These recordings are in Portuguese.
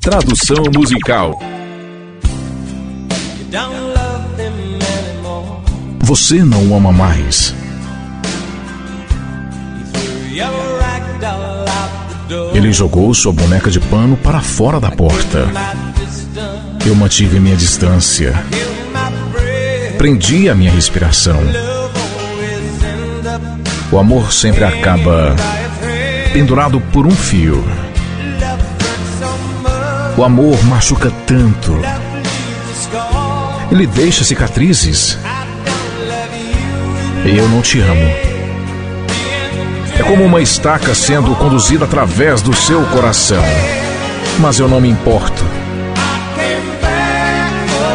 Tradução musical. Você não o ama mais. Ele jogou sua boneca de pano para fora da porta. Eu mantive minha distância. Prendi a minha respiração. O amor sempre acaba pendurado por um fio. O amor machuca tanto. Ele deixa cicatrizes. Eu não te amo. É como uma estaca sendo conduzida através do seu coração. Mas eu não me importo.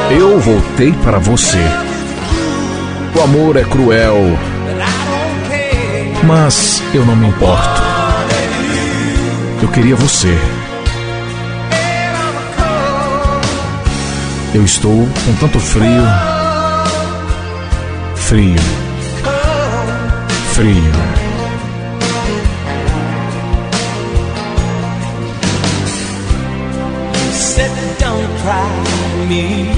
Eu voltei para você. O amor é cruel. Mas eu não me importo. Eu queria você. Eu estou com tanto frio. Frio. Frio.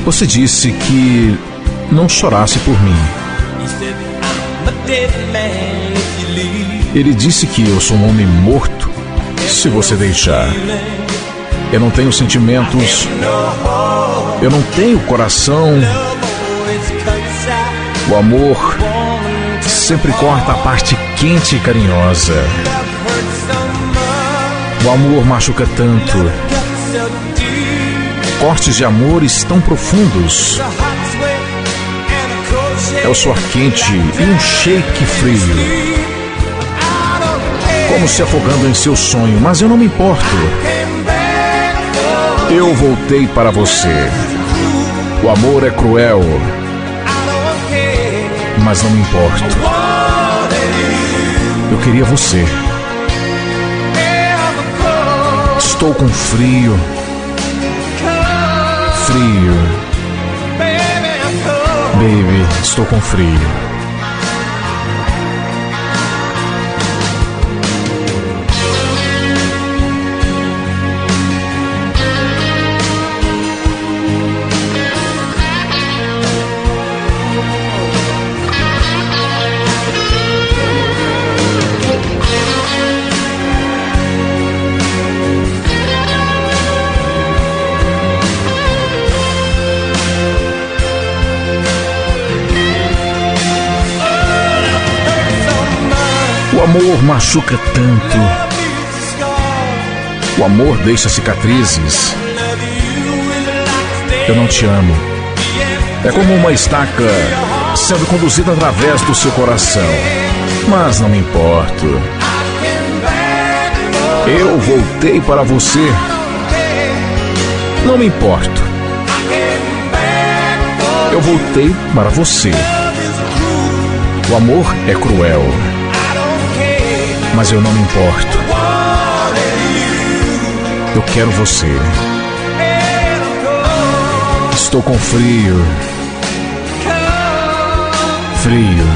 Você disse que não chorasse por mim. Ele disse que eu sou um homem morto se você deixar. Eu não tenho sentimentos. Eu não tenho coração. O amor sempre corta a parte quente e carinhosa. O amor machuca tanto cortes de amores tão profundos. É o suor quente e um shake frio. Como se afogando em seu sonho, mas eu não me importo. Eu voltei para você. O amor é cruel, mas não me importo. Eu queria você. Estou com frio frio. Baby, estou com frio. Amor machuca tanto. O amor deixa cicatrizes. Eu não te amo. É como uma estaca sendo conduzida através do seu coração. Mas não me importo. Eu voltei para você. Não me importo. Eu voltei para você. O amor é cruel mas eu não me importo. Eu quero você. Estou com frio. Frio.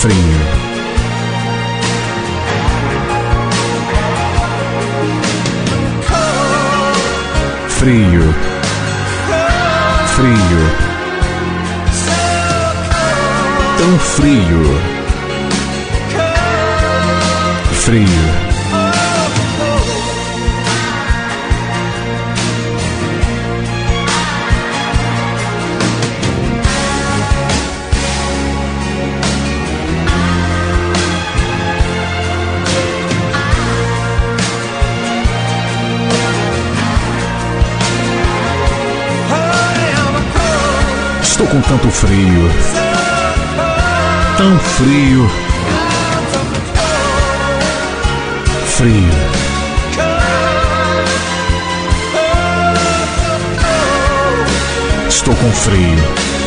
Frio. Frio. Frio. Tão frio frio. Estou com tanto frio. Tão frio. Frio. Estou com frio.